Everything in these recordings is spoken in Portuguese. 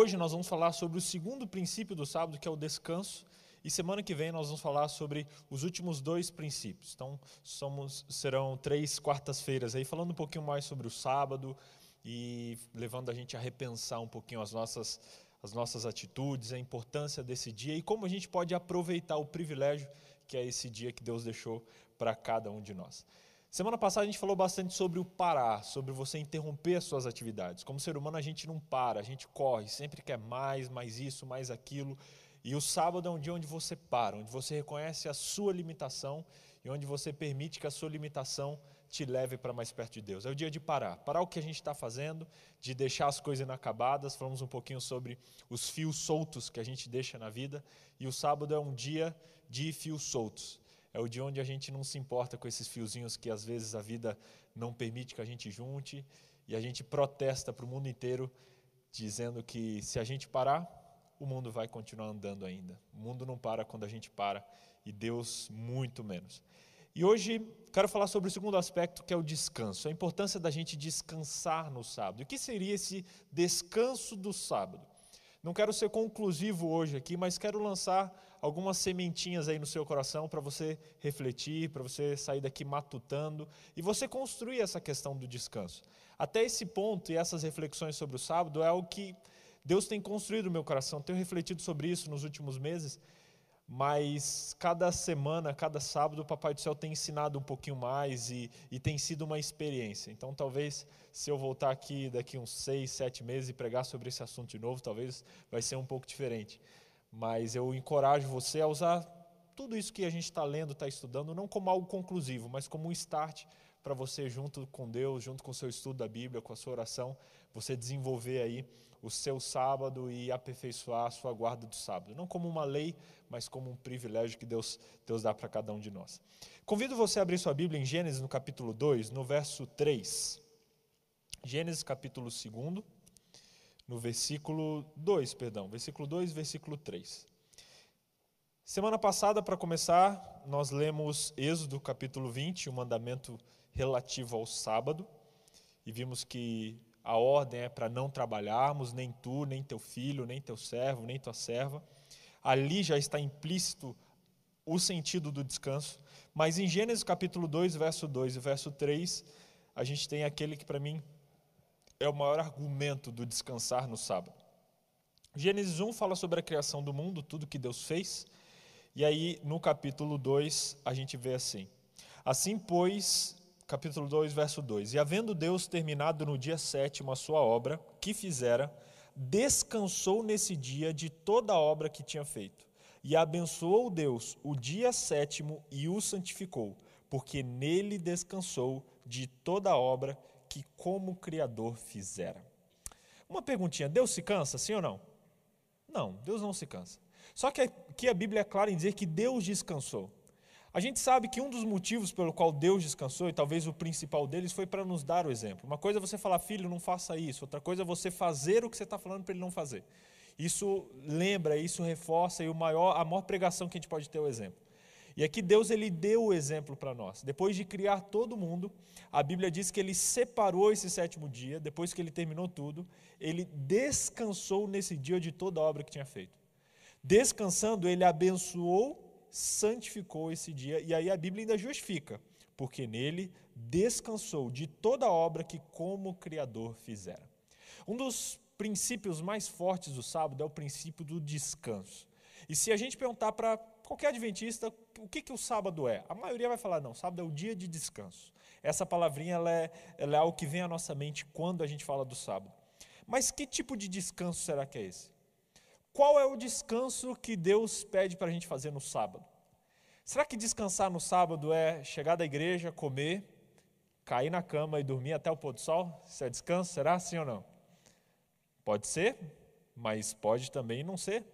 hoje nós vamos falar sobre o segundo princípio do sábado, que é o descanso. E semana que vem nós vamos falar sobre os últimos dois princípios. Então, somos, serão três quartas-feiras aí, falando um pouquinho mais sobre o sábado e levando a gente a repensar um pouquinho as nossas, as nossas atitudes, a importância desse dia e como a gente pode aproveitar o privilégio que é esse dia que Deus deixou para cada um de nós. Semana passada a gente falou bastante sobre o parar, sobre você interromper as suas atividades. Como ser humano a gente não para, a gente corre, sempre quer mais, mais isso, mais aquilo. E o sábado é um dia onde você para, onde você reconhece a sua limitação e onde você permite que a sua limitação te leve para mais perto de Deus. É o dia de parar, parar o que a gente está fazendo, de deixar as coisas inacabadas. Falamos um pouquinho sobre os fios soltos que a gente deixa na vida. E o sábado é um dia de fios soltos é o dia onde a gente não se importa com esses fiozinhos que às vezes a vida não permite que a gente junte e a gente protesta para o mundo inteiro dizendo que se a gente parar, o mundo vai continuar andando ainda. O mundo não para quando a gente para e Deus muito menos. E hoje quero falar sobre o segundo aspecto, que é o descanso, a importância da gente descansar no sábado. O que seria esse descanso do sábado? Não quero ser conclusivo hoje aqui, mas quero lançar algumas sementinhas aí no seu coração para você refletir, para você sair daqui matutando e você construir essa questão do descanso. Até esse ponto e essas reflexões sobre o sábado é algo que Deus tem construído no meu coração. Tenho refletido sobre isso nos últimos meses mas cada semana, cada sábado, o Papai do Céu tem ensinado um pouquinho mais e, e, tem sido uma experiência. Então, talvez, se eu voltar aqui daqui uns seis, sete meses e pregar sobre esse assunto de novo, talvez vai ser um pouco diferente. Mas eu encorajo você a usar tudo isso que a gente está lendo, está estudando, não como algo conclusivo, mas como um start para você, junto com Deus, junto com o seu estudo da Bíblia, com a sua oração, você desenvolver aí o seu sábado e aperfeiçoar a sua guarda do sábado. Não como uma lei, mas como um privilégio que Deus, Deus dá para cada um de nós. Convido você a abrir sua Bíblia em Gênesis, no capítulo 2, no verso 3. Gênesis, capítulo 2, no versículo 2, perdão, versículo 2, versículo 3. Semana passada, para começar, nós lemos Êxodo capítulo 20, o mandamento relativo ao sábado, e vimos que a ordem é para não trabalharmos, nem tu, nem teu filho, nem teu servo, nem tua serva. Ali já está implícito o sentido do descanso. Mas em Gênesis capítulo 2, verso 2 e verso 3, a gente tem aquele que para mim é o maior argumento do descansar no sábado. Gênesis 1 fala sobre a criação do mundo, tudo que Deus fez. E aí no capítulo 2 a gente vê assim: Assim, pois, capítulo 2, verso 2. E havendo Deus terminado no dia sétimo a sua obra, que fizera, descansou nesse dia de toda a obra que tinha feito. E abençoou Deus o dia sétimo e o santificou, porque nele descansou de toda a obra que como Criador fizera. Uma perguntinha: Deus se cansa, sim ou não? Não, Deus não se cansa. Só que aqui a Bíblia é clara em dizer que Deus descansou. A gente sabe que um dos motivos pelo qual Deus descansou, e talvez o principal deles, foi para nos dar o exemplo. Uma coisa é você falar, filho, não faça isso. Outra coisa é você fazer o que você está falando para ele não fazer. Isso lembra, isso reforça, e o maior, a maior pregação que a gente pode ter é o exemplo. E aqui Deus ele deu o exemplo para nós. Depois de criar todo mundo, a Bíblia diz que ele separou esse sétimo dia, depois que ele terminou tudo, ele descansou nesse dia de toda a obra que tinha feito. Descansando, ele abençoou santificou esse dia, e aí a Bíblia ainda justifica, porque nele descansou de toda a obra que como Criador fizera. Um dos princípios mais fortes do sábado é o princípio do descanso. E se a gente perguntar para qualquer adventista o que, que o sábado é, a maioria vai falar: não, sábado é o dia de descanso. Essa palavrinha ela é, ela é algo que vem à nossa mente quando a gente fala do sábado. Mas que tipo de descanso será que é esse? Qual é o descanso que Deus pede para a gente fazer no sábado? Será que descansar no sábado é chegar da igreja, comer, cair na cama e dormir até o pôr do sol? Isso é descanso? Será sim ou não? Pode ser, mas pode também não ser.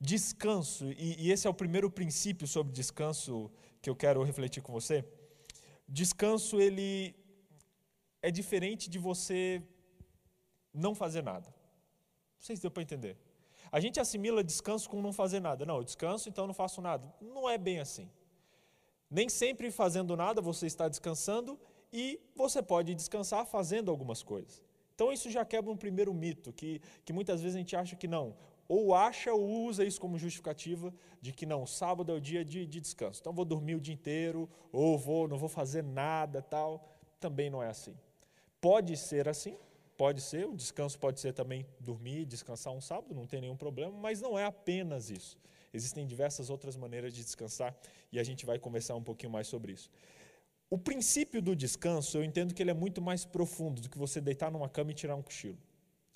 Descanso, e, e esse é o primeiro princípio sobre descanso que eu quero refletir com você. Descanso, ele é diferente de você não fazer nada. Não sei se deu para entender. A gente assimila descanso com não fazer nada. Não, eu descanso, então não faço nada. Não é bem assim. Nem sempre fazendo nada você está descansando e você pode descansar fazendo algumas coisas. Então isso já quebra um primeiro mito, que, que muitas vezes a gente acha que não, ou acha ou usa isso como justificativa de que não, sábado é o dia de, de descanso, então vou dormir o dia inteiro, ou vou, não vou fazer nada, tal. Também não é assim. Pode ser assim, pode ser, o descanso pode ser também dormir, descansar um sábado, não tem nenhum problema, mas não é apenas isso. Existem diversas outras maneiras de descansar e a gente vai conversar um pouquinho mais sobre isso. O princípio do descanso, eu entendo que ele é muito mais profundo do que você deitar numa cama e tirar um cochilo.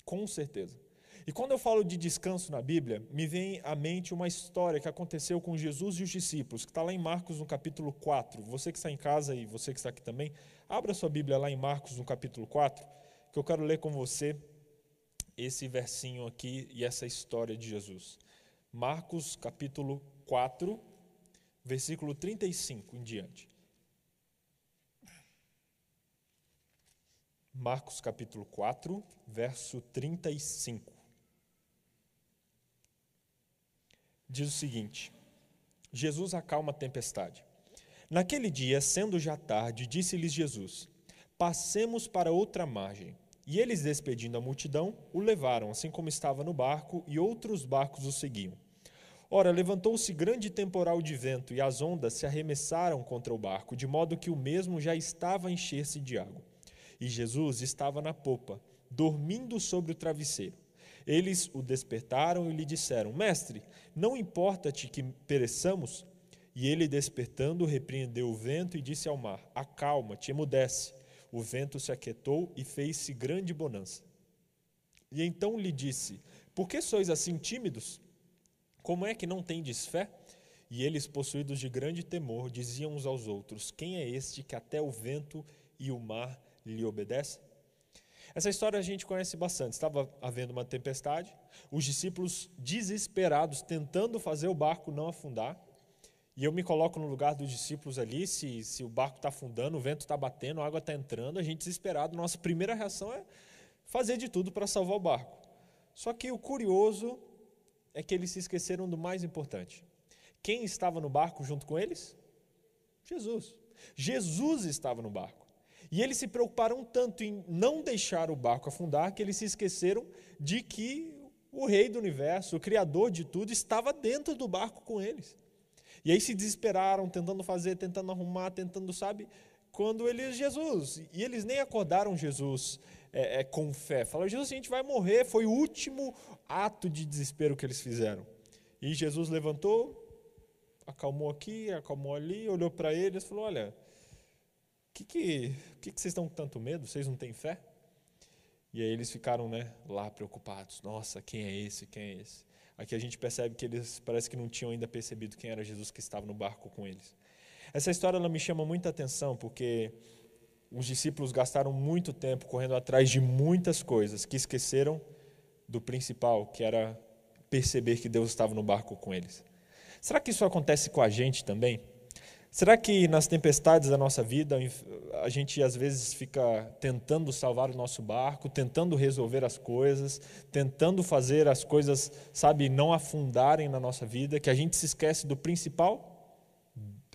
Com certeza. E quando eu falo de descanso na Bíblia, me vem à mente uma história que aconteceu com Jesus e os discípulos, que está lá em Marcos no capítulo 4. Você que está em casa e você que está aqui também, abra sua Bíblia lá em Marcos no capítulo 4, que eu quero ler com você esse versinho aqui e essa história de Jesus. Marcos capítulo 4, versículo 35 em diante. Marcos capítulo 4, verso 35. Diz o seguinte: Jesus acalma a tempestade. Naquele dia, sendo já tarde, disse-lhes Jesus: Passemos para outra margem. E eles, despedindo a multidão, o levaram, assim como estava no barco, e outros barcos o seguiam. Ora, levantou-se grande temporal de vento, e as ondas se arremessaram contra o barco, de modo que o mesmo já estava a encher-se de água e Jesus estava na popa, dormindo sobre o travesseiro. Eles o despertaram e lhe disseram: Mestre, não importa-te que pereçamos? E ele, despertando, repreendeu o vento e disse ao mar: Acalma-te, emudece. O vento se aquietou e fez-se grande bonança. E então lhe disse: Por que sois assim tímidos? Como é que não tendes fé? E eles, possuídos de grande temor, diziam uns aos outros: Quem é este que até o vento e o mar lhe obedece? Essa história a gente conhece bastante. Estava havendo uma tempestade, os discípulos desesperados tentando fazer o barco não afundar. E eu me coloco no lugar dos discípulos ali, se, se o barco está afundando, o vento está batendo, a água está entrando, a gente desesperado, nossa primeira reação é fazer de tudo para salvar o barco. Só que o curioso é que eles se esqueceram do mais importante. Quem estava no barco junto com eles? Jesus. Jesus estava no barco. E eles se preocuparam tanto em não deixar o barco afundar que eles se esqueceram de que o rei do universo, o criador de tudo, estava dentro do barco com eles. E aí se desesperaram, tentando fazer, tentando arrumar, tentando, sabe? Quando eles, Jesus, e eles nem acordaram Jesus é, é, com fé. Falaram, Jesus, a gente vai morrer. Foi o último ato de desespero que eles fizeram. E Jesus levantou, acalmou aqui, acalmou ali, olhou para eles e falou: Olha, que, que, que, que vocês estão com tanto medo? Vocês não têm fé? E aí eles ficaram né, lá preocupados. Nossa, quem é esse? Quem é esse? Aqui a gente percebe que eles parece que não tinham ainda percebido quem era Jesus que estava no barco com eles. Essa história ela me chama muita atenção porque os discípulos gastaram muito tempo correndo atrás de muitas coisas que esqueceram do principal, que era perceber que Deus estava no barco com eles. Será que isso acontece com a gente também? Será que nas tempestades da nossa vida a gente às vezes fica tentando salvar o nosso barco, tentando resolver as coisas, tentando fazer as coisas, sabe, não afundarem na nossa vida, que a gente se esquece do principal,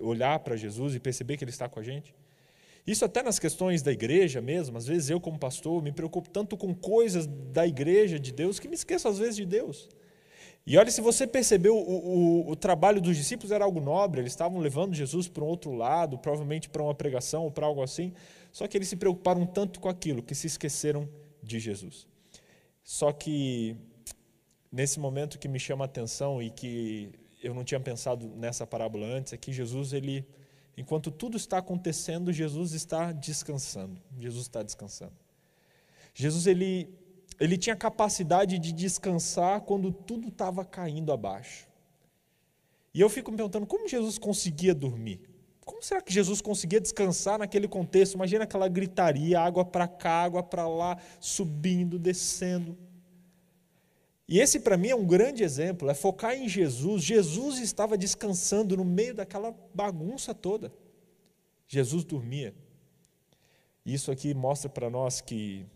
olhar para Jesus e perceber que Ele está com a gente? Isso até nas questões da igreja mesmo, às vezes eu como pastor me preocupo tanto com coisas da igreja de Deus que me esqueço às vezes de Deus. E olha, se você percebeu, o, o, o, trabalho dos discípulos era algo nobre, eles estavam levando Jesus para um outro lado, provavelmente para uma pregação ou para algo assim, só que eles se preocuparam tanto com aquilo que se esqueceram de Jesus. Só que, nesse momento que me chama a atenção e que eu não tinha pensado nessa parábola antes, é que Jesus, ele, enquanto tudo está acontecendo, Jesus está descansando. Jesus está descansando. Jesus, ele ele tinha capacidade de descansar quando tudo estava caindo abaixo. E eu fico me perguntando como Jesus conseguia dormir? Como será que Jesus conseguia descansar naquele contexto? Imagina aquela gritaria, água para cá, água para lá, subindo, descendo. E esse para mim é um grande exemplo, é focar em Jesus. Jesus estava descansando no meio daquela bagunça toda. Jesus dormia. Isso aqui mostra para nós que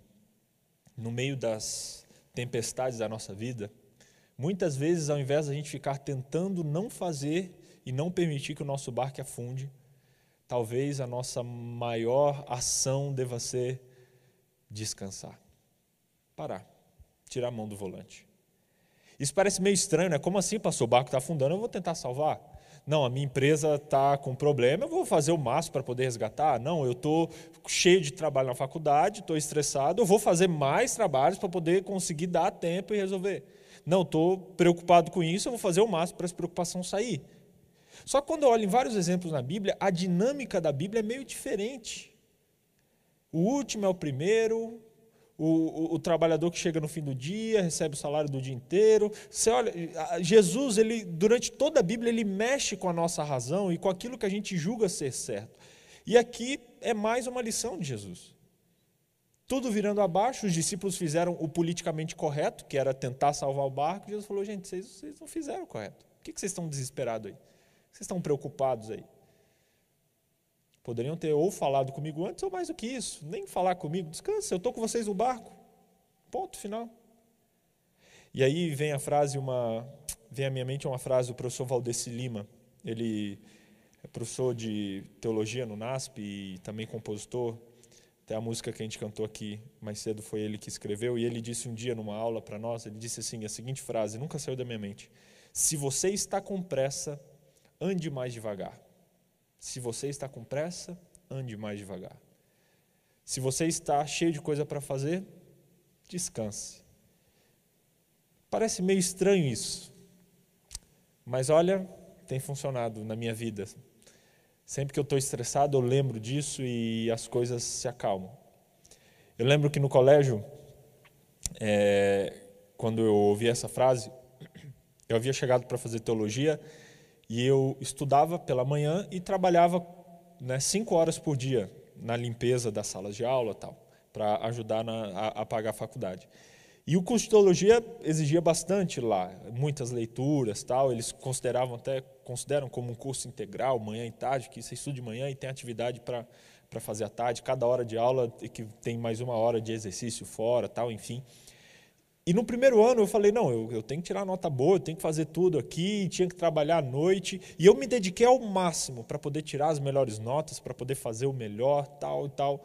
no meio das tempestades da nossa vida, muitas vezes, ao invés de a gente ficar tentando não fazer e não permitir que o nosso barco afunde, talvez a nossa maior ação deva ser descansar. Parar. Tirar a mão do volante. Isso parece meio estranho, né? Como assim, pastor? O barco está afundando, eu vou tentar salvar. Não, a minha empresa está com problema, eu vou fazer o máximo para poder resgatar. Não, eu estou cheio de trabalho na faculdade, estou estressado, eu vou fazer mais trabalhos para poder conseguir dar tempo e resolver. Não, estou preocupado com isso, eu vou fazer o máximo para essa preocupação sair. Só que quando eu olho em vários exemplos na Bíblia, a dinâmica da Bíblia é meio diferente. O último é o primeiro, o, o, o, trabalhador que chega no fim do dia, recebe o salário do dia inteiro. Você olha, Jesus, ele, durante toda a Bíblia, ele mexe com a nossa razão e com aquilo que a gente julga ser certo. E aqui é mais uma lição de Jesus. Tudo virando abaixo, os discípulos fizeram o politicamente correto, que era tentar salvar o barco. Jesus falou: gente, vocês, vocês não fizeram o correto. Por que, que vocês estão desesperados aí? Vocês estão preocupados aí? Poderiam ter ou falado comigo antes ou mais do que isso. Nem falar comigo. Descansa, eu estou com vocês no barco. Ponto final. E aí vem a frase, uma, vem à minha mente uma frase do professor Valdeci Lima. Ele é professor de teologia no NASP e também compositor. Até a música que a gente cantou aqui mais cedo foi ele que escreveu. E ele disse um dia numa aula para nós, ele disse assim, a seguinte frase, nunca saiu da minha mente. Se você está com pressa, ande mais devagar. Se você está com pressa, ande mais devagar. Se você está cheio de coisa para fazer, descanse. Parece meio estranho isso, mas olha, tem funcionado na minha vida. Sempre que eu estou estressado, eu lembro disso e as coisas se acalmam. Eu lembro que no colégio, é, quando eu ouvi essa frase, eu havia chegado para fazer teologia e eu estudava pela manhã e trabalhava né, cinco horas por dia na limpeza das salas de aula tal, para ajudar na, a, a, pagar a faculdade. E o curso de teologia exigia bastante lá, muitas leituras, tal. Eles consideravam até consideram como um curso integral, manhã e tarde, que você estuda de manhã e tem atividade para para fazer à tarde. Cada hora de aula que tem mais uma hora de exercício fora, tal, enfim. E no primeiro ano eu falei, não, eu, eu tenho que tirar nota boa, eu tenho que fazer tudo aqui, tinha que trabalhar à noite. E eu me dediquei ao máximo para poder tirar as melhores notas, para poder fazer o melhor, tal e tal.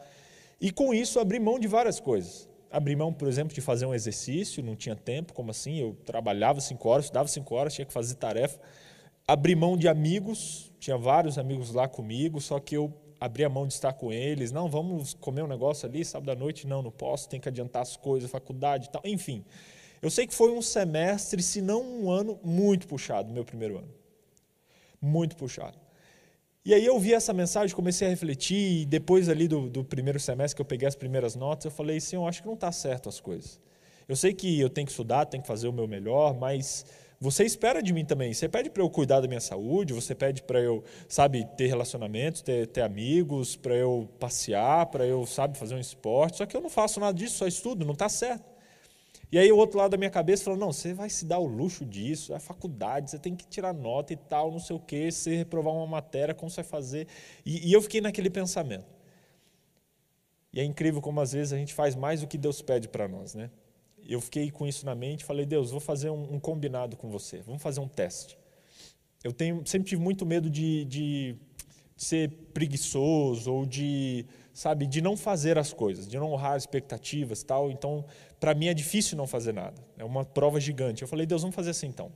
E com isso abri mão de várias coisas. Abri mão, por exemplo, de fazer um exercício, não tinha tempo, como assim? Eu trabalhava cinco horas, estudava cinco horas, tinha que fazer tarefa. Abri mão de amigos, tinha vários amigos lá comigo, só que eu abrir a mão de estar com eles, não, vamos comer um negócio ali sábado à noite, não, não posso, tem que adiantar as coisas, faculdade e tal, enfim. Eu sei que foi um semestre, se não um ano, muito puxado, meu primeiro ano. Muito puxado. E aí eu vi essa mensagem, comecei a refletir, e depois ali do, do primeiro semestre que eu peguei as primeiras notas, eu falei assim, eu acho que não está certo as coisas. Eu sei que eu tenho que estudar, tenho que fazer o meu melhor, mas você espera de mim também. Você pede para eu cuidar da minha saúde, você pede para eu, sabe, ter relacionamentos, ter, ter amigos, para eu passear, para eu, sabe, fazer um esporte. Só que eu não faço nada disso, só estudo, não está certo. E aí o outro lado da minha cabeça falou: não, você vai se dar o luxo disso, é faculdade, você tem que tirar nota e tal, não sei o quê, se reprovar uma matéria, como você vai fazer? E, e eu fiquei naquele pensamento. E é incrível como às vezes a gente faz mais do que Deus pede para nós, né? Eu fiquei com isso na mente, falei, Deus, vou fazer um, um combinado com você, vamos fazer um teste. Eu tenho, sempre tive muito medo de, de, de, ser preguiçoso ou de, sabe, de não fazer as coisas, de não honrar expectativas tal. Então, para mim é difícil não fazer nada. É uma prova gigante. Eu falei, Deus, vamos fazer assim então.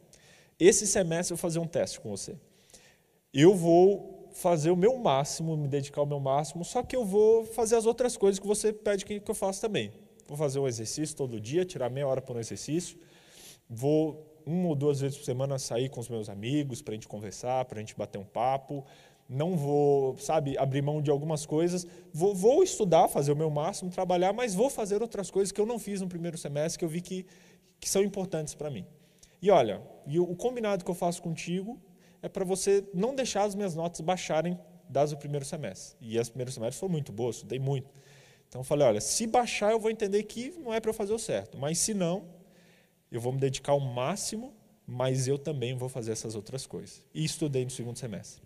Esse semestre eu vou fazer um teste com você. Eu vou fazer o meu máximo, me dedicar ao meu máximo, só que eu vou fazer as outras coisas que você pede que eu faça também. Vou fazer um exercício todo dia, tirar meia hora para um exercício. Vou uma ou duas vezes por semana sair com os meus amigos para a gente conversar, para a gente bater um papo. Não vou, sabe, abrir mão de algumas coisas. Vou, vou, estudar, fazer o meu máximo, trabalhar, mas vou fazer outras coisas que eu não fiz no primeiro semestre, que eu vi que, que são importantes para mim. E olha, e o combinado que eu faço contigo é para você não deixar as minhas notas baixarem das do primeiro semestre. E as primeiros semestres foram muito boas, estudei muito. Então falei, olha, se baixar eu vou entender que não é para eu fazer o certo, mas se não, eu vou me dedicar ao máximo, mas eu também vou fazer essas outras coisas. E estudei no segundo semestre.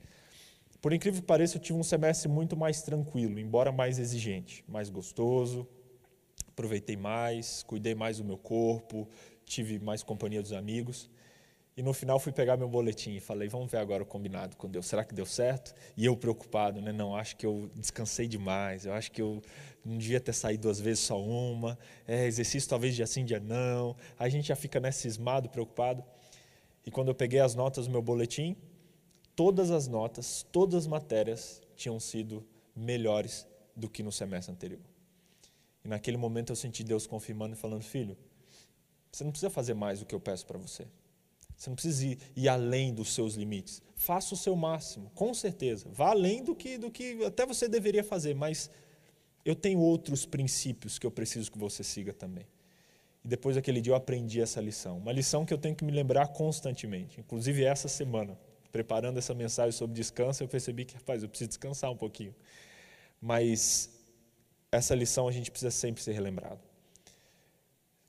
Por incrível que pareça, eu tive um semestre muito mais tranquilo, embora mais exigente, mais gostoso, aproveitei mais, cuidei mais do meu corpo, tive mais companhia dos amigos. E no final fui pegar meu boletim e falei, vamos ver agora o combinado com Deus. Será que deu certo? E eu preocupado, né? Não, acho que eu descansei demais. Eu acho que eu não devia ter saído duas vezes, só uma. É, exercício talvez dia sim, dia não. Aí a gente já fica né, cismado, preocupado. E quando eu peguei as notas do meu boletim, todas as notas, todas as matérias tinham sido melhores do que no semestre anterior. E naquele momento eu senti Deus confirmando e falando: Filho, você não precisa fazer mais do que eu peço para você. Você não precisa ir, ir, além dos seus limites. Faça o seu máximo, com certeza. Vá além do que, do que até você deveria fazer, mas eu tenho outros princípios que eu preciso que você siga também. E depois daquele dia eu aprendi essa lição. Uma lição que eu tenho que me lembrar constantemente. Inclusive essa semana, preparando essa mensagem sobre descanso, eu percebi que, rapaz, eu preciso descansar um pouquinho. Mas essa lição a gente precisa sempre ser relembrado.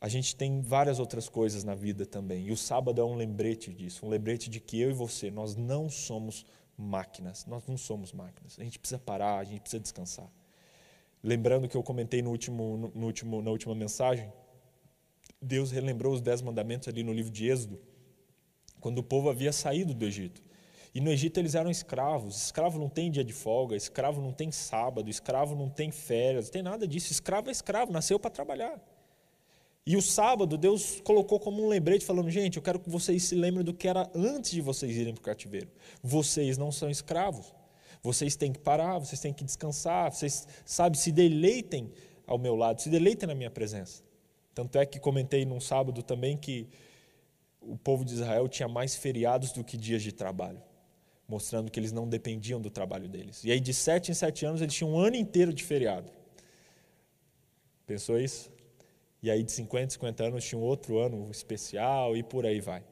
A gente tem várias outras coisas na vida também. E o sábado é um lembrete disso, um lembrete de que eu e você, nós não somos máquinas. Nós não somos máquinas. A gente precisa parar, a gente precisa descansar. Lembrando que eu comentei no último, no último, na última mensagem, Deus relembrou os dez mandamentos ali no livro de Êxodo, quando o povo havia saído do Egito. E no Egito eles eram escravos. Escravo não tem dia de folga, escravo não tem sábado, escravo não tem férias, não tem nada disso. Escravo é escravo, nasceu para trabalhar. E o sábado, Deus colocou como um lembrete, falando: gente, eu quero que vocês se lembrem do que era antes de vocês irem para o cativeiro. Vocês não são escravos. Vocês têm que parar, vocês têm que descansar, vocês, sabe, se deleitem ao meu lado, se deleitem na minha presença. Tanto é que comentei num sábado também que o povo de Israel tinha mais feriados do que dias de trabalho, mostrando que eles não dependiam do trabalho deles. E aí, de sete em sete anos, eles tinham um ano inteiro de feriado. Pensou isso? E aí de 50, 50 anos tinha um outro ano especial e por aí vai.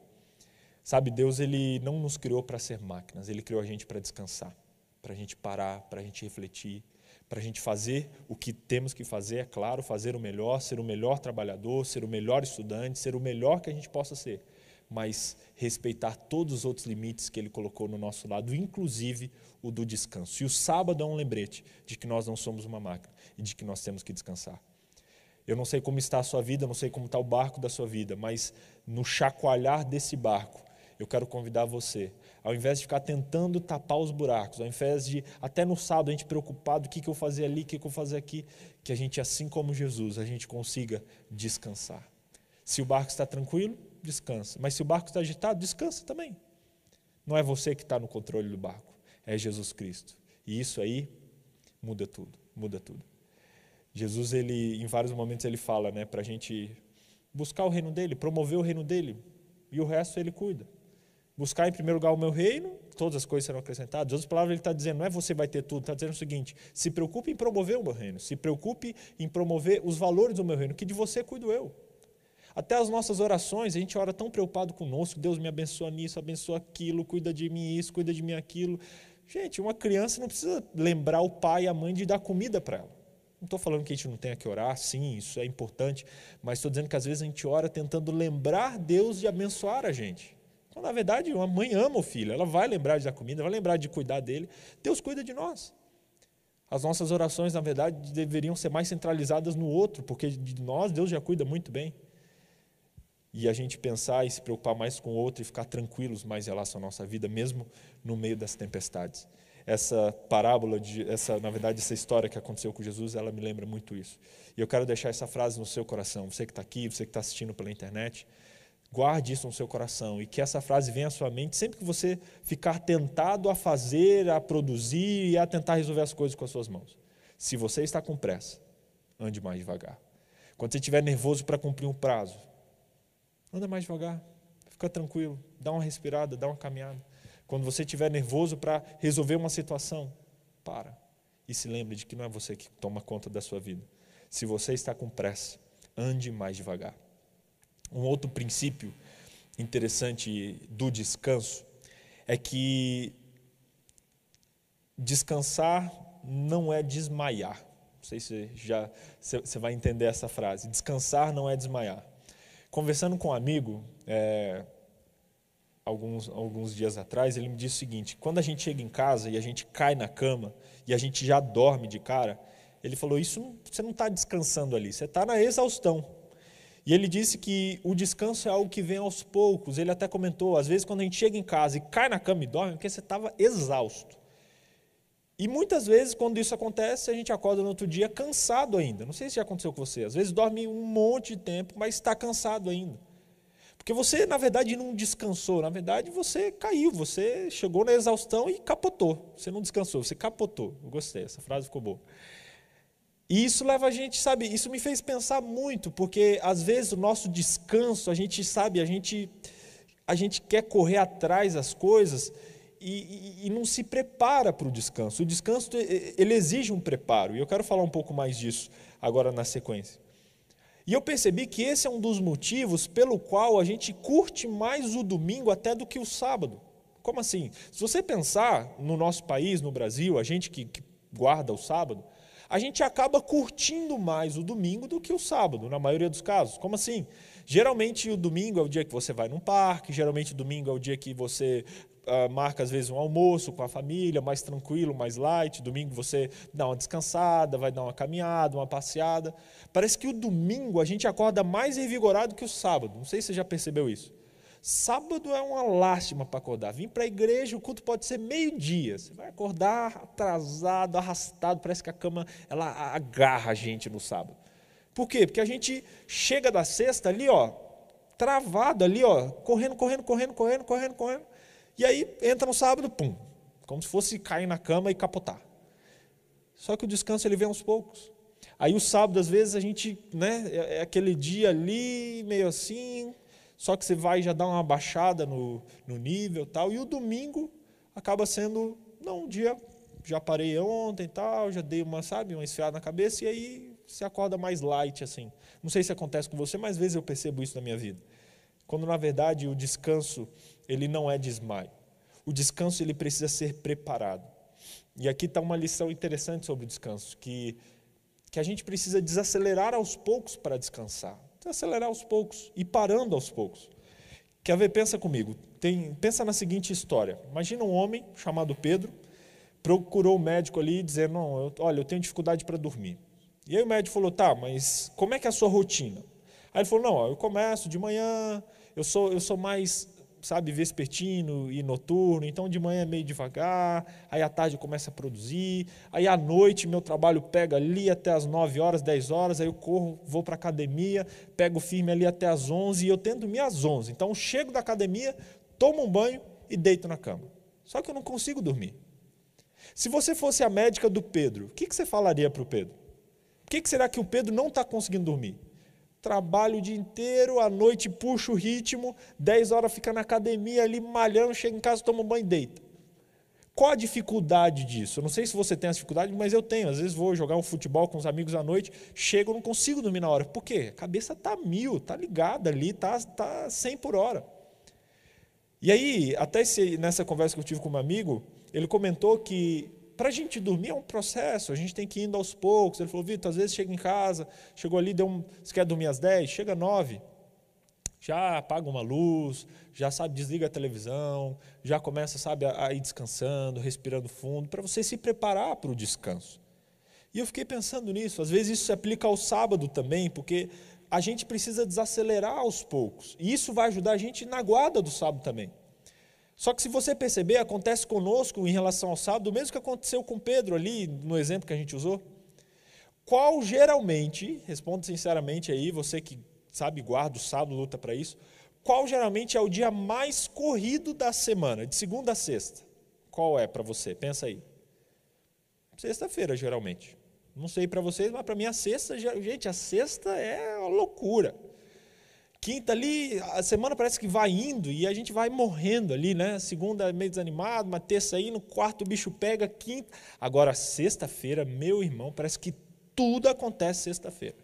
Sabe, Deus ele não nos criou para ser máquinas, ele criou a gente para descansar, para a gente parar, para a gente refletir, para a gente fazer o que temos que fazer, é claro, fazer o melhor, ser o melhor trabalhador, ser o melhor estudante, ser o melhor que a gente possa ser, mas respeitar todos os outros limites que ele colocou no nosso lado, inclusive o do descanso. E o sábado é um lembrete de que nós não somos uma máquina e de que nós temos que descansar. Eu não sei como está a sua vida, não sei como está o barco da sua vida, mas no chacoalhar desse barco, eu quero convidar você, ao invés de ficar tentando tapar os buracos, ao invés de, até no sábado, a gente preocupado, o que, que eu fazer ali, o que, que eu fazer aqui, que a gente, assim como Jesus, a gente consiga descansar. Se o barco está tranquilo, descansa. Mas se o barco está agitado, descansa também. Não é você que está no controle do barco, é Jesus Cristo. E isso aí muda tudo, muda tudo. Jesus, ele, em vários momentos, ele fala né, para a gente buscar o reino dele, promover o reino dele, e o resto ele cuida. Buscar em primeiro lugar o meu reino, todas as coisas serão acrescentadas. Outras palavras, ele está dizendo, não é você vai ter tudo, está dizendo o seguinte: se preocupe em promover o meu reino, se preocupe em promover os valores do meu reino, que de você cuido eu. Até as nossas orações, a gente ora tão preocupado conosco, Deus me abençoa nisso, abençoa aquilo, cuida de mim isso, cuida de mim aquilo. Gente, uma criança não precisa lembrar o pai e a mãe de dar comida para ela. Não estou falando que a gente não tenha que orar, sim, isso é importante, mas estou dizendo que às vezes a gente ora tentando lembrar Deus de abençoar a gente. Então, na verdade, uma mãe ama o filho, ela vai lembrar de dar comida, vai lembrar de cuidar dele. Deus cuida de nós. As nossas orações, na verdade, deveriam ser mais centralizadas no outro, porque de nós Deus já cuida muito bem. E a gente pensar e se preocupar mais com o outro e ficar tranquilos mais em relação à nossa vida, mesmo no meio das tempestades essa parábola, de, essa, na verdade, essa história que aconteceu com Jesus, ela me lembra muito isso. E eu quero deixar essa frase no seu coração. Você que está aqui, você que está assistindo pela internet, guarde isso no seu coração e que essa frase venha à sua mente sempre que você ficar tentado a fazer, a produzir e a tentar resolver as coisas com as suas mãos. Se você está com pressa, ande mais devagar. Quando você estiver nervoso para cumprir um prazo, anda mais devagar, fica tranquilo, dá uma respirada, dá uma caminhada. Quando você estiver nervoso para resolver uma situação, para e se lembre de que não é você que toma conta da sua vida. Se você está com pressa, ande mais devagar. Um outro princípio interessante do descanso é que descansar não é desmaiar. Não sei se já você vai entender essa frase. Descansar não é desmaiar. Conversando com um amigo, é, alguns, alguns dias atrás, ele me disse o seguinte: quando a gente chega em casa e a gente cai na cama e a gente já dorme de cara, ele falou: Isso você não está descansando ali, você está na exaustão. E ele disse que o descanso é algo que vem aos poucos. Ele até comentou, às vezes quando a gente chega em casa e cai na cama e dorme, é porque você estava exausto. E muitas vezes, quando isso acontece, a gente acorda no outro dia cansado ainda. Não sei se já aconteceu com você. Às vezes dorme um monte de tempo, mas está cansado ainda. Porque você, na verdade, não descansou. Na verdade, você caiu. Você chegou na exaustão e capotou. Você não descansou, você capotou. Eu gostei, essa frase ficou boa. E isso leva a gente, sabe, isso me fez pensar muito, porque às vezes o nosso descanso, a gente sabe, a gente, a gente quer correr atrás das coisas e, e, e não se prepara para o descanso. O descanso ele exige um preparo, e eu quero falar um pouco mais disso agora na sequência. E eu percebi que esse é um dos motivos pelo qual a gente curte mais o domingo até do que o sábado. Como assim? Se você pensar no nosso país, no Brasil, a gente que, que guarda o sábado, a gente acaba curtindo mais o domingo do que o sábado, na maioria dos casos. Como assim? Geralmente o domingo é o dia que você vai num parque, geralmente o domingo é o dia que você uh, marca às vezes um almoço com a família, mais tranquilo, mais light. Domingo você dá uma descansada, vai dar uma caminhada, uma passeada. Parece que o domingo a gente acorda mais revigorado que o sábado. Não sei se você já percebeu isso. Sábado é uma lástima para acordar. Vim para a igreja, o culto pode ser meio-dia. Você vai acordar atrasado, arrastado, parece que a cama ela agarra a gente no sábado. Por quê? Porque a gente chega da sexta ali, ó, travado ali, ó, correndo, correndo, correndo, correndo, correndo, correndo. E aí entra no sábado, pum, como se fosse cair na cama e capotar. Só que o descanso ele vem aos poucos. Aí o sábado, às vezes, a gente, né, é, é aquele dia ali, meio assim, só que você vai já dar uma baixada no, no nível tal. E o domingo acaba sendo, não, um dia já parei ontem tal, já dei uma, sabe, uma esfiada na cabeça, e aí você acorda mais light, assim. Não sei se acontece com você, mas às vezes eu percebo isso na minha vida. Quando, na verdade, o descanso ele não é desmaio. O descanso ele precisa ser preparado. E aqui está uma lição interessante sobre o descanso, que, que a gente precisa desacelerar aos poucos para descansar. Desacelerar aos poucos e parando aos poucos. Quer ver? Pensa comigo. Tem, pensa na seguinte história. Imagina um homem chamado Pedro, procurou o médico ali dizendo, não, eu, olha, eu tenho dificuldade para dormir. E aí o médico falou, tá, mas como é que é a sua rotina? Aí ele falou, não, ó, eu começo de manhã, eu sou, eu sou mais sabe, vespertino e noturno, então de manhã é meio devagar, aí à tarde eu começo a produzir, aí à noite meu trabalho pega ali até as 9 horas, 10 horas, aí eu corro, vou para a academia, pego firme ali até as 11 e eu tento dormir às 11. Então eu chego da academia, tomo um banho e deito na cama. Só que eu não consigo dormir. Se você fosse a médica do Pedro, o que, que você falaria para o Pedro? Por que, que será que o Pedro não está conseguindo dormir? Trabalho o dia inteiro, à noite puxa o ritmo, 10 horas fica na academia ali malhando, chega em casa, toma um banho e deita. Qual a dificuldade disso? Eu não sei se você tem essa dificuldade, mas eu tenho. Às vezes vou jogar um futebol com os amigos à noite, chego, não consigo dormir na hora. Por quê? A cabeça está mil, está ligada ali, está tá 100 por hora. E aí, até esse, nessa conversa que eu tive com um amigo, ele comentou que para a gente dormir é um processo, a gente tem que ir indo aos poucos. Ele falou, Vitor, às vezes chega em casa, chegou ali, deu um, você quer dormir às 10? Chega às 9. Já apaga uma luz, já sabe, desliga a televisão, já começa, sabe, a, a ir descansando, respirando fundo, para você se preparar para o descanso. E eu fiquei pensando nisso, às vezes isso se aplica ao sábado também, porque a gente precisa desacelerar aos poucos. E isso vai ajudar a gente na guarda do sábado também. Só que se você perceber, acontece conosco em relação ao sábado, o mesmo que aconteceu com Pedro ali, no exemplo que a gente usou. Qual geralmente, responda sinceramente aí, você que sabe, guarda o sábado, luta para isso, qual geralmente é o dia mais corrido da semana, de segunda a sexta? Qual é para você? Pensa aí. Sexta-feira, geralmente. Não sei para vocês, mas para mim a sexta, gente, a sexta é uma loucura. Quinta ali, a semana parece que vai indo e a gente vai morrendo ali, né? Segunda meio desanimado, uma terça aí, no quarto o bicho pega, quinta. Agora, sexta-feira, meu irmão, parece que tudo acontece sexta-feira.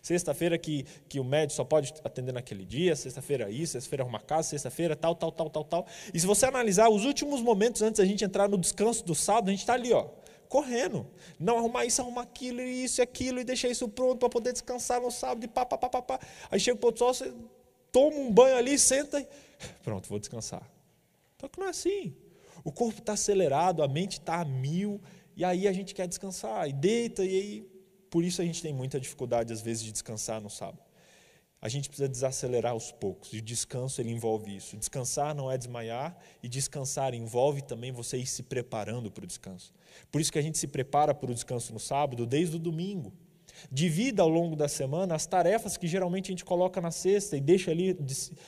Sexta-feira que, que o médico só pode atender naquele dia, sexta-feira isso, sexta-feira arrumar casa, sexta-feira tal, tal, tal, tal, tal. E se você analisar os últimos momentos antes da gente entrar no descanso do sábado, a gente está ali, ó, correndo. Não arrumar isso, arrumar aquilo, isso e aquilo, e deixar isso pronto para poder descansar no sábado, e pá, pá, pá, pá, pá. Aí chega o sol, você toma um banho ali, senta e pronto, vou descansar. Só que não é assim. O corpo está acelerado, a mente está a mil, e aí a gente quer descansar, e deita, e aí, por isso a gente tem muita dificuldade, às vezes, de descansar no sábado. A gente precisa desacelerar aos poucos. E o descanso ele envolve isso. Descansar não é desmaiar, e descansar envolve também você ir se preparando para o descanso. Por isso que a gente se prepara para o descanso no sábado desde o domingo. Divida ao longo da semana as tarefas que geralmente a gente coloca na sexta e deixa ali,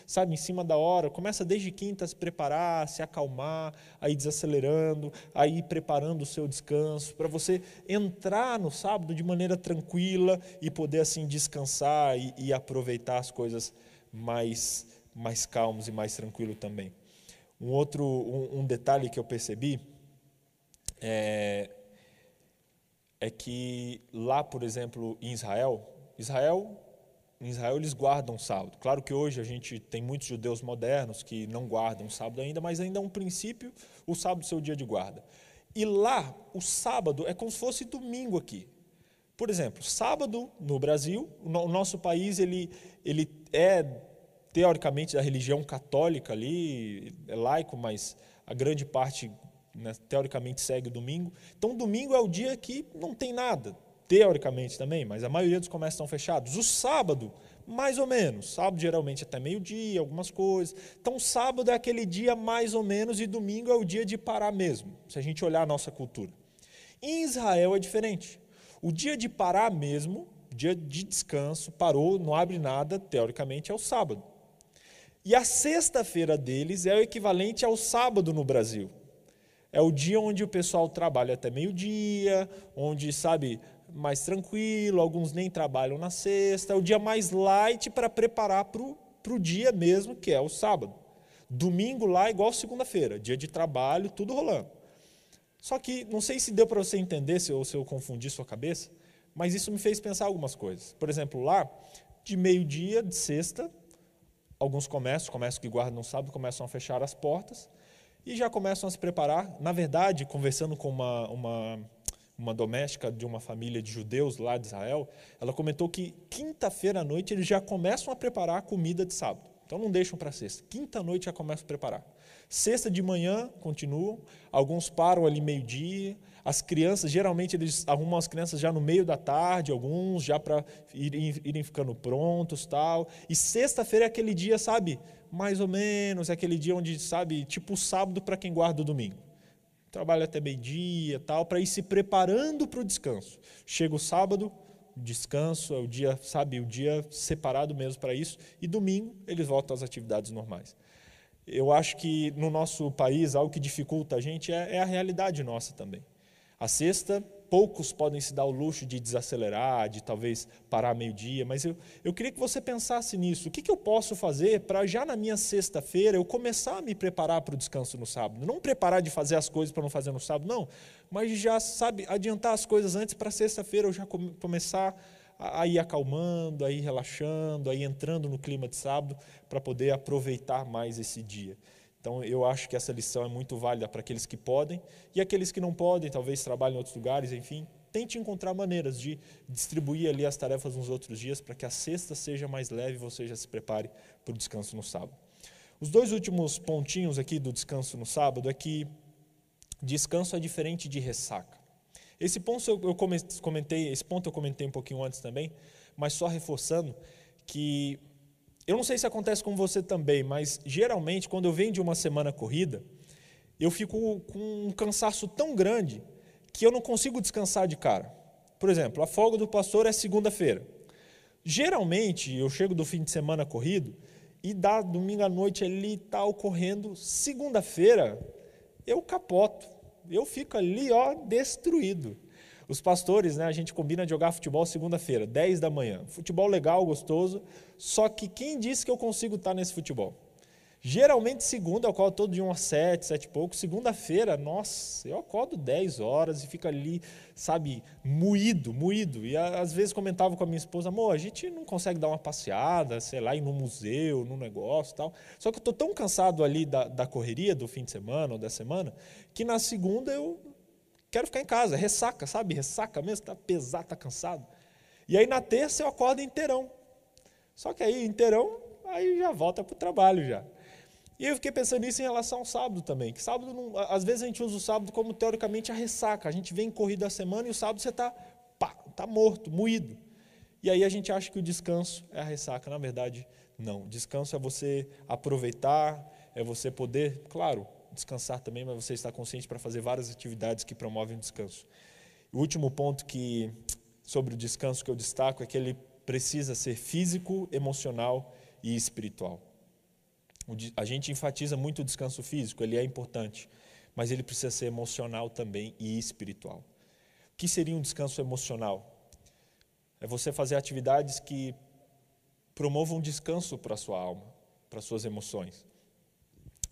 sabe, em cima da hora. Começa desde quinta a se preparar, se acalmar, aí desacelerando, aí preparando o seu descanso, para você entrar no sábado de maneira tranquila e poder assim descansar e, e aproveitar as coisas mais, mais calmos e mais tranquilo também. Um outro um, um detalhe que eu percebi é, é que lá, por exemplo, em Israel, Israel, em Israel eles guardam sábado. Claro que hoje a gente tem muitos judeus modernos que não guardam sábado ainda, mas ainda é um princípio o sábado ser o dia de guarda. E lá, o sábado é como se fosse domingo aqui. Por exemplo, sábado no Brasil, o nosso país ele, ele é teoricamente da religião católica ali, é laico, mas a grande parte né, teoricamente segue o domingo. Então, domingo é o dia que não tem nada, teoricamente também, mas a maioria dos comércios estão fechados. O sábado, mais ou menos. Sábado, geralmente, até meio-dia, algumas coisas. Então, sábado é aquele dia mais ou menos e domingo é o dia de parar mesmo, se a gente olhar a nossa cultura. Em Israel é diferente. O dia de parar mesmo, dia de descanso, parou, não abre nada, teoricamente, é o sábado. E a sexta-feira deles é o equivalente ao sábado no Brasil. É o dia onde o pessoal trabalha até meio-dia, onde, sabe, mais tranquilo, alguns nem trabalham na sexta. É o dia mais light para preparar para o dia mesmo, que é o sábado. Domingo lá igual segunda-feira, dia de trabalho, tudo rolando. Só que, não sei se deu para você entender, se eu, se eu confundi sua cabeça, mas isso me fez pensar algumas coisas. Por exemplo, lá, de meio-dia, de sexta, alguns comércios, comércios que guardam no sábado, começam a fechar as portas e já começam a se preparar. Na verdade, conversando com uma, uma, uma doméstica de uma família de judeus lá de Israel, ela comentou que quinta-feira à noite eles já começam a preparar a comida de sábado. Então não deixam para sexta. Quinta noite já começam a preparar. Sexta de manhã continuam, alguns param ali meio-dia. As crianças, geralmente eles arrumam as crianças já no meio da tarde, alguns já para irem, irem ficando prontos tal. E sexta-feira é aquele dia, sabe, mais ou menos, é aquele dia onde, sabe, tipo sábado para quem guarda o domingo. Trabalha até meio-dia, tal, para ir se preparando para o descanso. Chega o sábado, descanso, é o dia, sabe, o dia separado mesmo para isso, e domingo eles voltam às atividades normais. Eu acho que no nosso país algo que dificulta a gente é, é a realidade nossa também. A sexta poucos podem se dar o luxo de desacelerar, de talvez parar meio-dia, mas eu, eu queria que você pensasse nisso. O que, que eu posso fazer para já na minha sexta-feira eu começar a me preparar para o descanso no sábado? Não preparar de fazer as coisas para não fazer no sábado, não, mas já, sabe, adiantar as coisas antes para sexta-feira eu já come, começar a, ir acalmando, a ir relaxando, a ir entrando no clima de sábado para poder aproveitar mais esse dia. Então, eu acho que essa lição é muito válida para aqueles que podem e aqueles que não podem, talvez trabalhem em outros lugares, enfim. Tente encontrar maneiras de distribuir ali as tarefas nos outros dias para que a sexta seja mais leve e você já se prepare para o descanso no sábado. Os dois últimos pontinhos aqui do descanso no sábado é que descanso é diferente de ressaca. Esse ponto eu comentei, esse ponto eu comentei um pouquinho antes também, mas só reforçando que eu não sei se acontece com você também, mas geralmente quando eu venho de uma semana corrida, eu fico com um cansaço tão grande que eu não consigo descansar de cara. Por exemplo, a folga do pastor é segunda-feira. Geralmente eu chego do fim de semana corrido e dá domingo à noite ali tal correndo, segunda-feira eu capoto. Eu fico ali, ó, destruído. Os pastores, né, a gente combina de jogar futebol segunda-feira, 10 da manhã. Futebol legal, gostoso, só que quem disse que eu consigo estar nesse futebol? Geralmente segunda eu acordo todo dia umas sete, sete e pouco. Segunda-feira, nossa, eu acordo 10 horas e fico ali, sabe, moído, moído. E às vezes comentava com a minha esposa, amor, a gente não consegue dar uma passeada, sei lá, ir no museu, no negócio tal. Só que eu estou tão cansado ali da, da correria do fim de semana ou da semana, que na segunda eu quero ficar em casa, ressaca, sabe? Ressaca mesmo, está pesado, está cansado. E aí na terça eu acordo inteirão. Só que aí inteirão, aí já volta para o trabalho já. E eu fiquei pensando nisso em relação ao sábado também, que sábado, não, às vezes a gente usa o sábado como teoricamente a ressaca. A gente vem corrida a semana e o sábado você está tá morto, moído. E aí a gente acha que o descanso é a ressaca. Na verdade, não. Descanso é você aproveitar, é você poder, claro, descansar também, mas você está consciente para fazer várias atividades que promovem o descanso. O último ponto que sobre o descanso que eu destaco é que ele precisa ser físico, emocional e espiritual. A gente enfatiza muito o descanso físico, ele é importante, mas ele precisa ser emocional também e espiritual. O que seria um descanso emocional? É você fazer atividades que promovam descanso para a sua alma, para as suas emoções.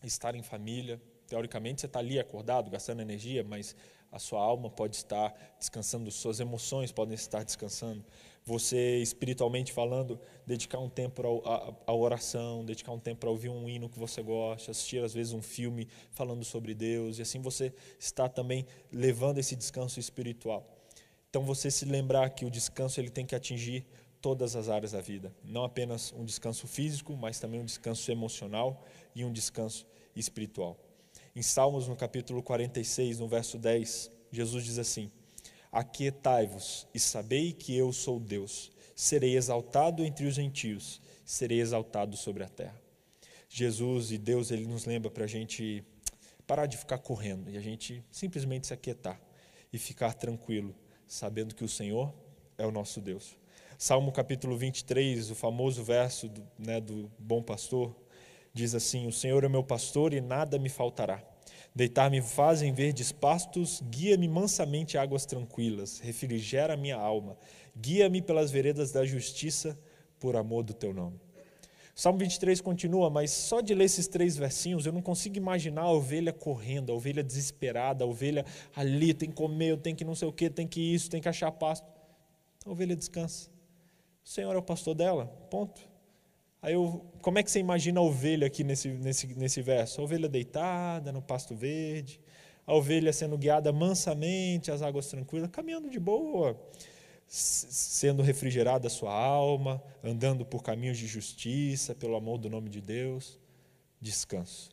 Estar em família, teoricamente você está ali acordado, gastando energia, mas a sua alma pode estar descansando, suas emoções podem estar descansando. Você, espiritualmente falando, dedicar um tempo à oração, dedicar um tempo para ouvir um hino que você gosta, assistir às vezes um filme falando sobre Deus, e assim você está também levando esse descanso espiritual. Então você se lembrar que o descanso ele tem que atingir todas as áreas da vida, não apenas um descanso físico, mas também um descanso emocional e um descanso espiritual. Em Salmos, no capítulo 46, no verso 10, Jesus diz assim: Aquietai-vos e sabei que eu sou Deus. Serei exaltado entre os gentios, serei exaltado sobre a terra. Jesus e Deus, ele nos lembra para a gente parar de ficar correndo e a gente simplesmente se aquietar e ficar tranquilo, sabendo que o Senhor é o nosso Deus. Salmo capítulo 23, o famoso verso do, né, do bom pastor, diz assim: O Senhor é meu pastor e nada me faltará. Deitar-me faz em verdes pastos, guia-me mansamente a águas tranquilas, refrigera minha alma, guia-me pelas veredas da justiça, por amor do teu nome. Salmo 23 continua, mas só de ler esses três versinhos eu não consigo imaginar a ovelha correndo, a ovelha desesperada, a ovelha ali, tem que comer, tem que não sei o que, tem que isso, tem que achar pasto. A ovelha descansa. O Senhor é o pastor dela, ponto. Aí eu, como é que você imagina a ovelha aqui nesse, nesse, nesse verso? A ovelha deitada no pasto verde, a ovelha sendo guiada mansamente às águas tranquilas, caminhando de boa, sendo refrigerada a sua alma, andando por caminhos de justiça, pelo amor do nome de Deus. Descanso.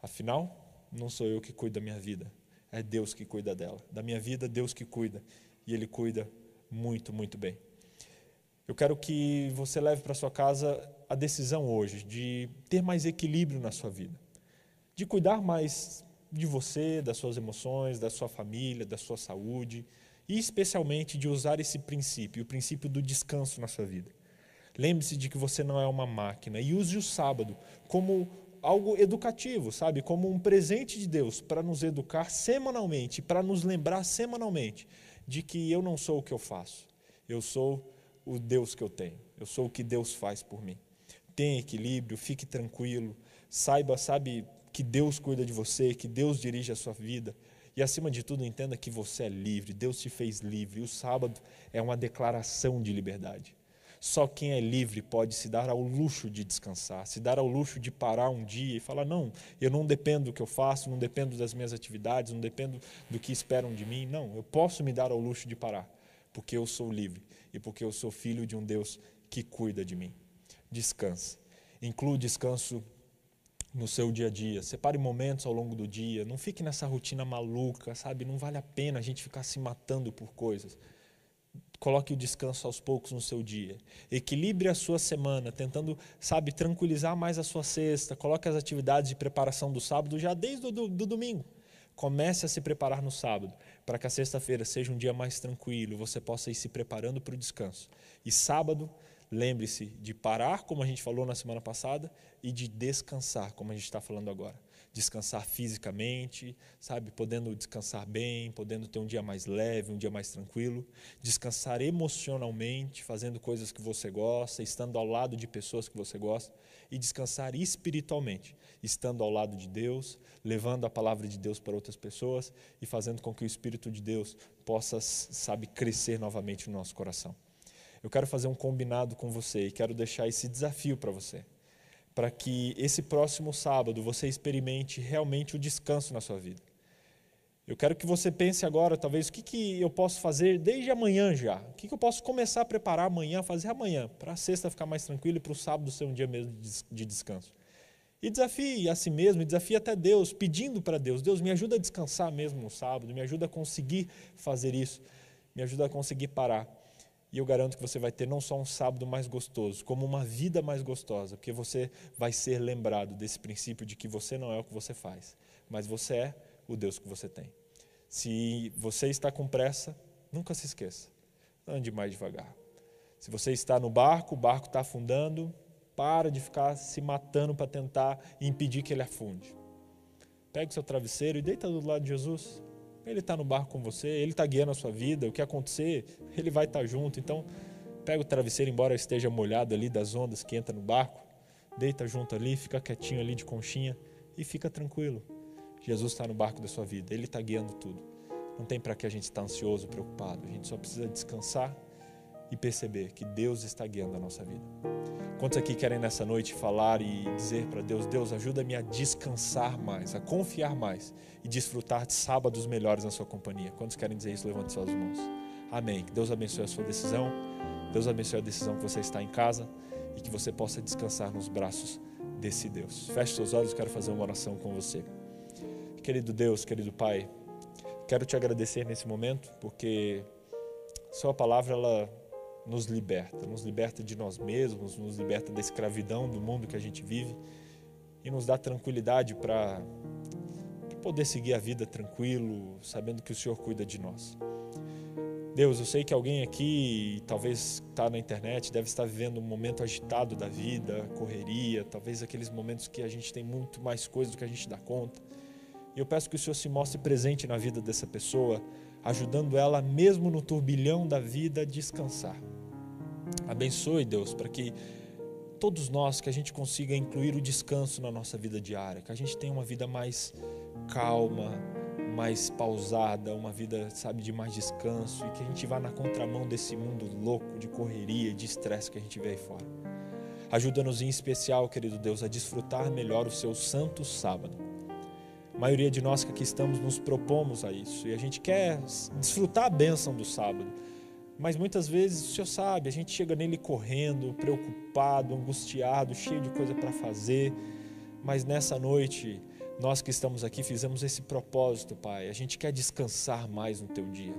Afinal, não sou eu que cuido da minha vida, é Deus que cuida dela. Da minha vida, Deus que cuida, e Ele cuida muito, muito bem. Eu quero que você leve para sua casa a decisão hoje de ter mais equilíbrio na sua vida, de cuidar mais de você, das suas emoções, da sua família, da sua saúde e especialmente de usar esse princípio, o princípio do descanso na sua vida. Lembre-se de que você não é uma máquina e use o sábado como algo educativo, sabe? Como um presente de Deus para nos educar semanalmente, para nos lembrar semanalmente de que eu não sou o que eu faço, eu sou o Deus que eu tenho. Eu sou o que Deus faz por mim. Tenha equilíbrio, fique tranquilo, saiba, sabe, que Deus cuida de você, que Deus dirige a sua vida. E acima de tudo, entenda que você é livre, Deus te fez livre. O sábado é uma declaração de liberdade. Só quem é livre pode se dar ao luxo de descansar, se dar ao luxo de parar um dia e falar: não, eu não dependo do que eu faço, não dependo das minhas atividades, não dependo do que esperam de mim. Não, eu posso me dar ao luxo de parar, porque eu sou livre e porque eu sou filho de um Deus que cuida de mim. Descanse. Inclua descanso no seu dia a dia. Separe momentos ao longo do dia. Não fique nessa rotina maluca, sabe? Não vale a pena a gente ficar se matando por coisas. Coloque o descanso aos poucos no seu dia. Equilibre a sua semana, tentando, sabe, tranquilizar mais a sua sexta. Coloque as atividades de preparação do sábado já desde o do, do domingo. Comece a se preparar no sábado, para que a sexta-feira seja um dia mais tranquilo, você possa ir se preparando para o descanso. E sábado, lembre-se de parar, como a gente falou na semana passada, e de descansar, como a gente está falando agora descansar fisicamente, sabe, podendo descansar bem, podendo ter um dia mais leve, um dia mais tranquilo, descansar emocionalmente, fazendo coisas que você gosta, estando ao lado de pessoas que você gosta, e descansar espiritualmente, estando ao lado de Deus, levando a palavra de Deus para outras pessoas e fazendo com que o Espírito de Deus possa, sabe, crescer novamente no nosso coração. Eu quero fazer um combinado com você e quero deixar esse desafio para você para que esse próximo sábado você experimente realmente o descanso na sua vida. Eu quero que você pense agora, talvez, o que, que eu posso fazer desde amanhã já? O que, que eu posso começar a preparar amanhã, fazer amanhã, para a sexta ficar mais tranquilo e para o sábado ser um dia mesmo de descanso? E desafie a si mesmo, e desafie até Deus, pedindo para Deus: Deus, me ajuda a descansar mesmo no sábado, me ajuda a conseguir fazer isso, me ajuda a conseguir parar. E eu garanto que você vai ter não só um sábado mais gostoso, como uma vida mais gostosa, porque você vai ser lembrado desse princípio de que você não é o que você faz, mas você é o Deus que você tem. Se você está com pressa, nunca se esqueça, ande mais devagar. Se você está no barco, o barco está afundando, para de ficar se matando para tentar impedir que ele afunde. Pega o seu travesseiro e deita do lado de Jesus. Ele está no barco com você, ele está guiando a sua vida. O que acontecer, ele vai estar tá junto. Então, pega o travesseiro, embora esteja molhado ali das ondas que entra no barco, deita junto ali, fica quietinho ali de conchinha e fica tranquilo. Jesus está no barco da sua vida, ele está guiando tudo. Não tem para que a gente estar ansioso, preocupado. A gente só precisa descansar e perceber que Deus está guiando a nossa vida. Quantos aqui querem nessa noite falar e dizer para Deus: Deus, ajuda-me a descansar mais, a confiar mais e desfrutar de sábados melhores na Sua companhia? Quantos querem dizer isso? Levante suas mãos. Amém. Que Deus abençoe a sua decisão. Deus abençoe a decisão que você está em casa e que você possa descansar nos braços desse Deus. Feche seus olhos, quero fazer uma oração com você. Querido Deus, querido Pai, quero te agradecer nesse momento porque Sua palavra ela nos liberta, nos liberta de nós mesmos, nos liberta da escravidão do mundo que a gente vive e nos dá tranquilidade para poder seguir a vida tranquilo, sabendo que o Senhor cuida de nós. Deus, eu sei que alguém aqui, talvez está na internet, deve estar vivendo um momento agitado da vida, correria, talvez aqueles momentos que a gente tem muito mais coisa do que a gente dá conta. E eu peço que o Senhor se mostre presente na vida dessa pessoa, ajudando ela, mesmo no turbilhão da vida, a descansar. Abençoe, Deus, para que todos nós, que a gente consiga incluir o descanso na nossa vida diária, que a gente tenha uma vida mais calma, mais pausada, uma vida, sabe, de mais descanso e que a gente vá na contramão desse mundo louco de correria de estresse que a gente vê aí fora. Ajuda-nos em especial, querido Deus, a desfrutar melhor o seu santo sábado. A maioria de nós que aqui estamos nos propomos a isso e a gente quer desfrutar a bênção do sábado mas muitas vezes o Senhor sabe, a gente chega nele correndo, preocupado, angustiado, cheio de coisa para fazer. Mas nessa noite, nós que estamos aqui fizemos esse propósito, Pai. A gente quer descansar mais no teu dia.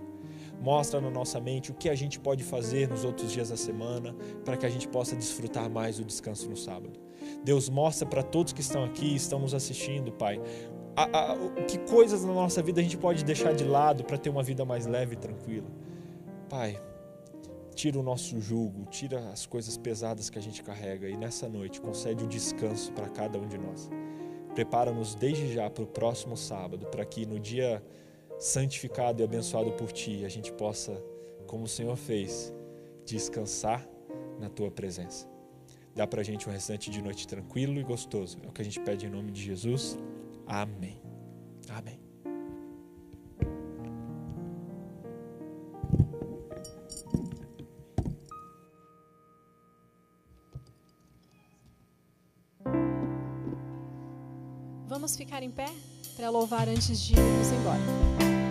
Mostra na nossa mente o que a gente pode fazer nos outros dias da semana para que a gente possa desfrutar mais do descanso no sábado. Deus mostra para todos que estão aqui, estão nos assistindo, Pai, a, a, que coisas na nossa vida a gente pode deixar de lado para ter uma vida mais leve e tranquila. Pai, tira o nosso jugo, tira as coisas pesadas que a gente carrega e nessa noite concede o descanso para cada um de nós. Prepara-nos desde já para o próximo sábado, para que no dia santificado e abençoado por Ti a gente possa, como o Senhor fez, descansar na Tua presença. Dá para a gente um restante de noite tranquilo e gostoso. É o que a gente pede em nome de Jesus. Amém. Amém. Vamos ficar em pé para louvar antes de irmos embora.